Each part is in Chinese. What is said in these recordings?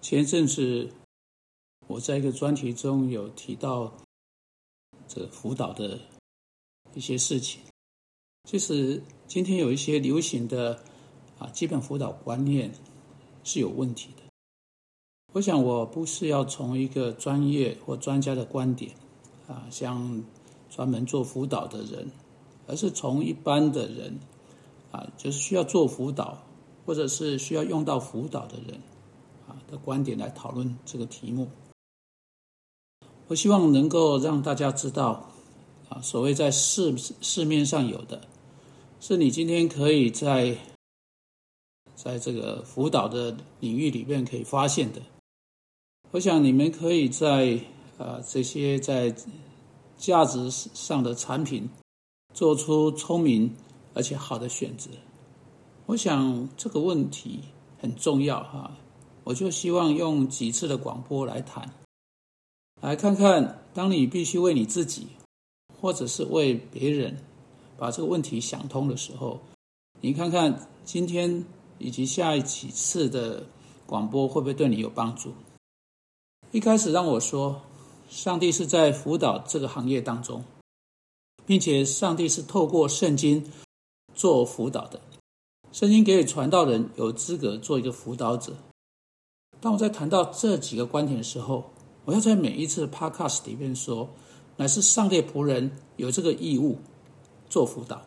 前阵子我在一个专题中有提到这辅导的一些事情。其实今天有一些流行的啊基本辅导观念是有问题的。我想我不是要从一个专业或专家的观点啊，像专门做辅导的人，而是从一般的人啊，就是需要做辅导或者是需要用到辅导的人的观点来讨论这个题目。我希望能够让大家知道啊，所谓在市市面上有的。是你今天可以在在这个辅导的领域里面可以发现的。我想你们可以在啊这些在价值上的产品做出聪明而且好的选择。我想这个问题很重要哈，我就希望用几次的广播来谈，来看看当你必须为你自己或者是为别人。把这个问题想通的时候，你看看今天以及下一几次的广播会不会对你有帮助？一开始让我说，上帝是在辅导这个行业当中，并且上帝是透过圣经做辅导的。圣经给予传道人有资格做一个辅导者。当我在谈到这几个观点的时候，我要在每一次的 podcast 里面说，乃是上帝仆人有这个义务。做辅导，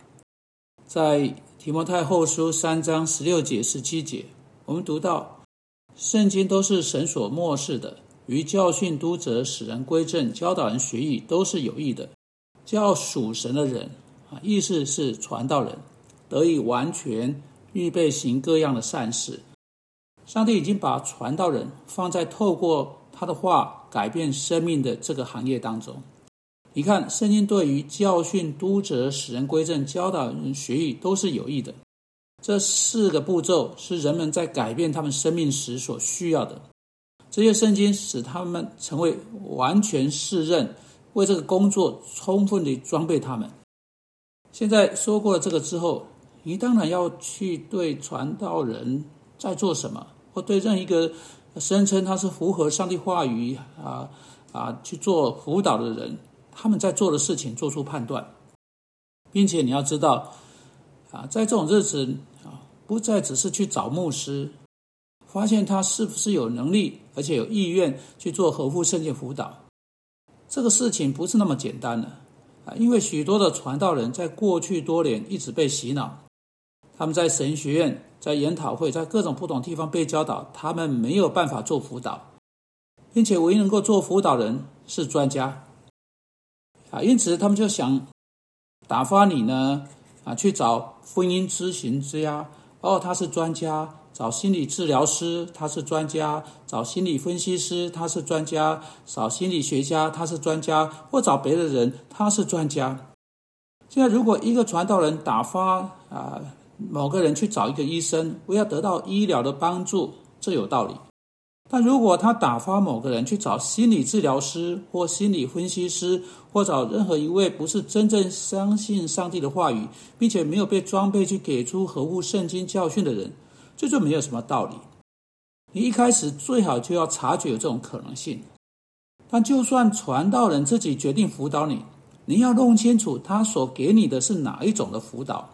在提摩太后书三章十六节十七节，我们读到圣经都是神所漠视的，于教训、督责、使人归正、教导人学艺，都是有益的。叫属神的人啊，意思是传道人得以完全预备行各样的善事。上帝已经把传道人放在透过他的话改变生命的这个行业当中。你看，圣经对于教训、督责、使人归正、教导人学艺都是有益的。这四个步骤是人们在改变他们生命时所需要的。这些圣经使他们成为完全适任，为这个工作充分的装备他们。现在说过了这个之后，你当然要去对传道人在做什么，或对任一个声称他是符合上帝话语啊啊去做辅导的人。他们在做的事情做出判断，并且你要知道，啊，在这种日子啊，不再只是去找牧师，发现他是不是有能力而且有意愿去做合乎圣经辅导，这个事情不是那么简单的啊，因为许多的传道人在过去多年一直被洗脑，他们在神学院、在研讨会、在各种不同地方被教导，他们没有办法做辅导，并且唯一能够做辅导人是专家。啊，因此他们就想打发你呢，啊，去找婚姻咨询师呀，哦，他是专家；找心理治疗师，他是专家；找心理分析师，他是专家；找心理学家，他是专家；或找别的人，他是专家。现在，如果一个传道人打发啊某个人去找一个医生，为要得到医疗的帮助，这有道理。但如果他打发某个人去找心理治疗师或心理分析师，或找任何一位不是真正相信上帝的话语，并且没有被装备去给出合乎圣经教训的人，这就没有什么道理。你一开始最好就要察觉有这种可能性。但就算传道人自己决定辅导你，你要弄清楚他所给你的是哪一种的辅导。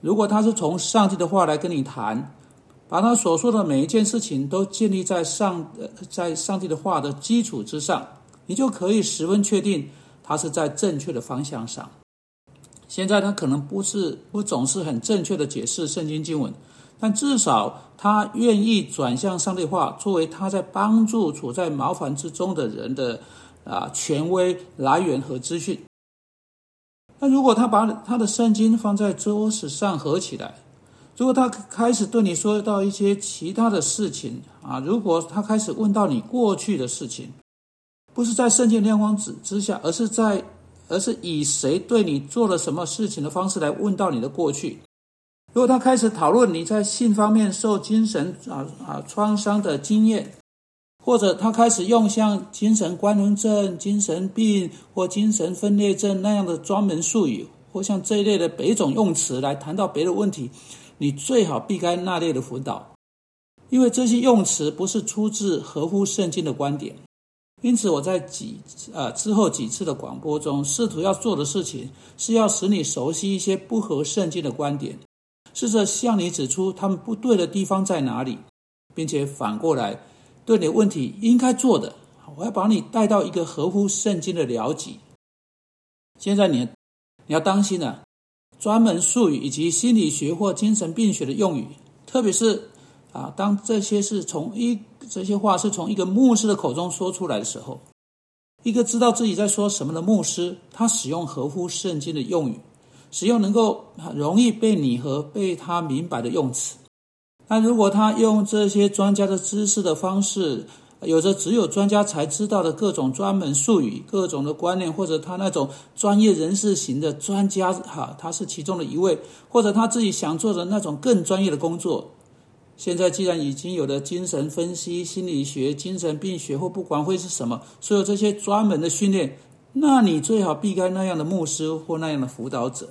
如果他是从上帝的话来跟你谈。把他所说的每一件事情都建立在上呃，在上帝的话的基础之上，你就可以十分确定他是在正确的方向上。现在他可能不是不总是很正确的解释圣经经文，但至少他愿意转向上帝话，作为他在帮助处在麻烦之中的人的啊权威来源和资讯。那如果他把他的圣经放在桌子上合起来？如果他开始对你说到一些其他的事情啊，如果他开始问到你过去的事情，不是在圣经亮光之之下，而是在，而是以谁对你做了什么事情的方式来问到你的过去。如果他开始讨论你在性方面受精神啊啊创伤的经验，或者他开始用像精神官能症、精神病或精神分裂症那样的专门术语，或像这一类的别种用词来谈到别的问题。你最好避开那类的辅导，因为这些用词不是出自合乎圣经的观点。因此，我在几呃之后几次的广播中，试图要做的事情是要使你熟悉一些不合圣经的观点，试着向你指出他们不对的地方在哪里，并且反过来对你的问题应该做的，我要把你带到一个合乎圣经的了解。现在你你要当心了，专门术语以及心理学或精神病学的用语，特别是啊，当这些是从一。这些话是从一个牧师的口中说出来的时候，一个知道自己在说什么的牧师，他使用合乎圣经的用语，使用能够很容易被你和被他明白的用词。那如果他用这些专家的知识的方式，有着只有专家才知道的各种专门术语、各种的观念，或者他那种专业人士型的专家，哈，他是其中的一位，或者他自己想做的那种更专业的工作。现在既然已经有了精神分析、心理学、精神病学，或不管会是什么，所有这些专门的训练，那你最好避开那样的牧师或那样的辅导者。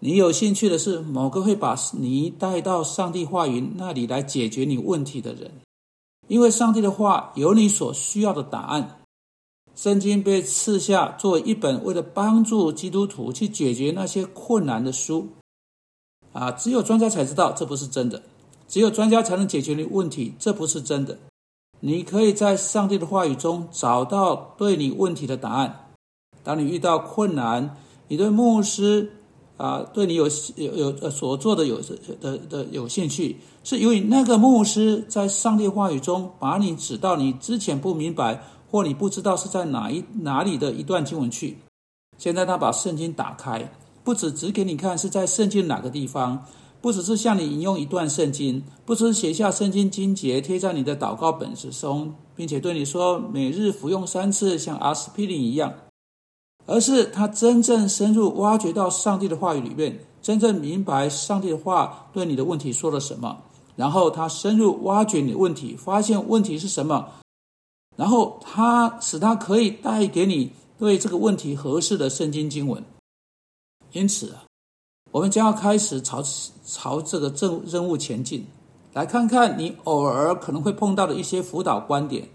你有兴趣的是某个会把你带到上帝话语那里来解决你问题的人，因为上帝的话有你所需要的答案。圣经被赐下作为一本为了帮助基督徒去解决那些困难的书。啊，只有专家才知道这不是真的。只有专家才能解决你问题，这不是真的。你可以在上帝的话语中找到对你问题的答案。当你遇到困难，你对牧师啊，对你有有有呃所做的有的的有兴趣，是由于那个牧师在上帝话语中把你指到你之前不明白或你不知道是在哪一哪里的一段经文去。现在他把圣经打开，不止指给你看是在圣经哪个地方。不只是向你引用一段圣经，不只是写下圣经经节贴在你的祷告本子中，并且对你说每日服用三次，像阿司匹林一样，而是他真正深入挖掘到上帝的话语里面，真正明白上帝的话对你的问题说了什么，然后他深入挖掘你的问题，发现问题是什么，然后他使他可以带给你对这个问题合适的圣经经文。因此。我们将要开始朝朝这个任任务前进，来看看你偶尔可能会碰到的一些辅导观点，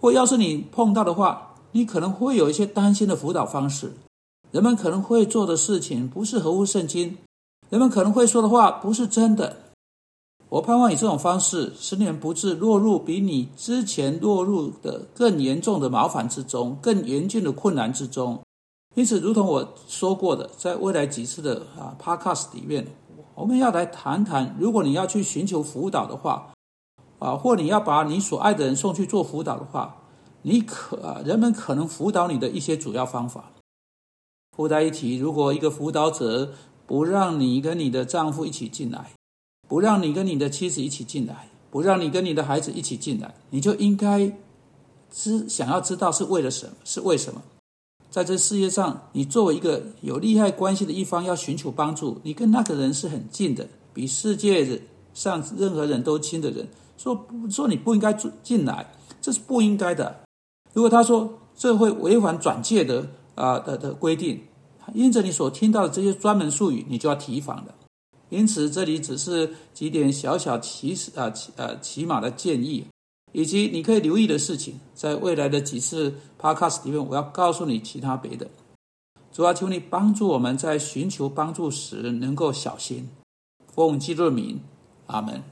或要是你碰到的话，你可能会有一些担心的辅导方式。人们可能会做的事情不是合乎圣经，人们可能会说的话不是真的。我盼望以这种方式，使你们不致落入比你之前落入的更严重的麻烦之中，更严峻的困难之中。因此，如同我说过的，在未来几次的啊 Podcast 里面，我们要来谈谈，如果你要去寻求辅导的话，啊，或你要把你所爱的人送去做辅导的话，你可人们可能辅导你的一些主要方法。附带一提，如果一个辅导者不让你跟你的丈夫一起进来，不让你跟你的妻子一起进来，不让你跟你的孩子一起进来，你就应该知想要知道是为了什么，是为什么。在这世界上，你作为一个有利害关系的一方，要寻求帮助，你跟那个人是很近的，比世界上任何人都亲的人。说说你不应该进进来，这是不应该的。如果他说这会违反转介的啊的的规定，因着你所听到的这些专门术语，你就要提防的。因此，这里只是几点小小起始啊起呃起码的建议。以及你可以留意的事情，在未来的几次 podcast 里面，我要告诉你其他别的。主要求你帮助我们在寻求帮助时能够小心。奉基督的名，阿门。